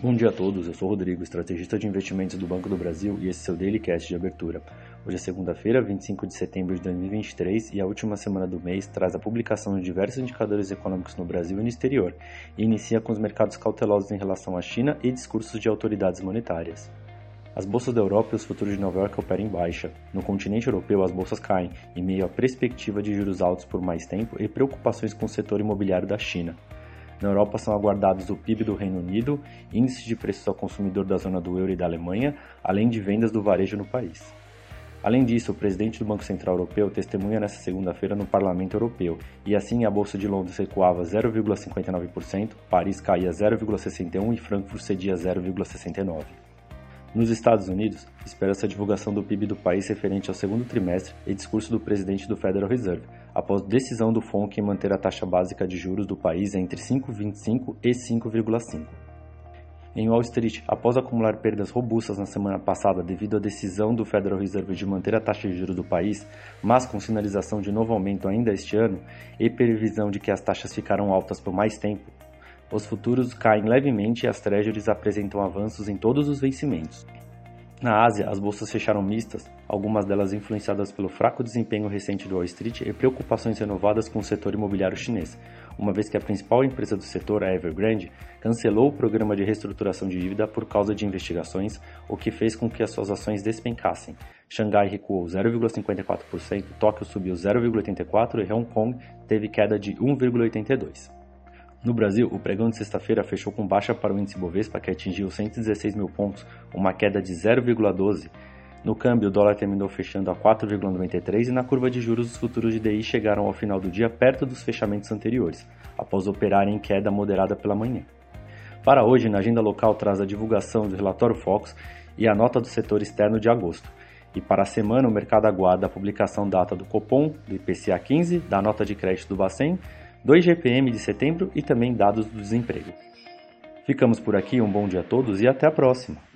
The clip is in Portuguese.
Bom dia a todos, eu sou Rodrigo, estrategista de investimentos do Banco do Brasil e esse é seu Daily Cast de abertura. Hoje é segunda-feira, 25 de setembro de 2023 e a última semana do mês traz a publicação de diversos indicadores econômicos no Brasil e no exterior e inicia com os mercados cautelosos em relação à China e discursos de autoridades monetárias. As bolsas da Europa e os futuros de Nova York operam em baixa. No continente europeu, as bolsas caem, em meio à perspectiva de juros altos por mais tempo e preocupações com o setor imobiliário da China. Na Europa são aguardados o PIB do Reino Unido, índice de preços ao consumidor da zona do euro e da Alemanha, além de vendas do varejo no país. Além disso, o presidente do Banco Central Europeu testemunha nesta segunda-feira no Parlamento Europeu, e assim a Bolsa de Londres recuava 0,59%, Paris caía 0,61% e Frankfurt cedia 0,69%. Nos Estados Unidos, espera-se a divulgação do PIB do país referente ao segundo trimestre e discurso do presidente do Federal Reserve, após decisão do FONC em manter a taxa básica de juros do país entre 5,25% e 5,5%. Em Wall Street, após acumular perdas robustas na semana passada devido à decisão do Federal Reserve de manter a taxa de juros do país, mas com sinalização de novo aumento ainda este ano e previsão de que as taxas ficarão altas por mais tempo, os futuros caem levemente e as treasuries apresentam avanços em todos os vencimentos. Na Ásia, as bolsas fecharam mistas, algumas delas influenciadas pelo fraco desempenho recente do Wall Street e preocupações renovadas com o setor imobiliário chinês, uma vez que a principal empresa do setor, a Evergrande, cancelou o programa de reestruturação de dívida por causa de investigações, o que fez com que as suas ações despencassem. Xangai recuou 0,54%, Tóquio subiu 0,84% e Hong Kong teve queda de 1,82%. No Brasil, o pregão de sexta-feira fechou com baixa para o índice Bovespa, que atingiu 116 mil pontos, uma queda de 0,12. No câmbio, o dólar terminou fechando a 4,93 e na curva de juros, os futuros de DI chegaram ao final do dia perto dos fechamentos anteriores, após operarem em queda moderada pela manhã. Para hoje, na agenda local traz a divulgação do relatório Fox e a nota do setor externo de agosto. E para a semana, o mercado aguarda a publicação data do Copom, do IPCA 15, da nota de crédito do Bacen 2 GPM de setembro e também dados do desemprego. Ficamos por aqui, um bom dia a todos e até a próxima!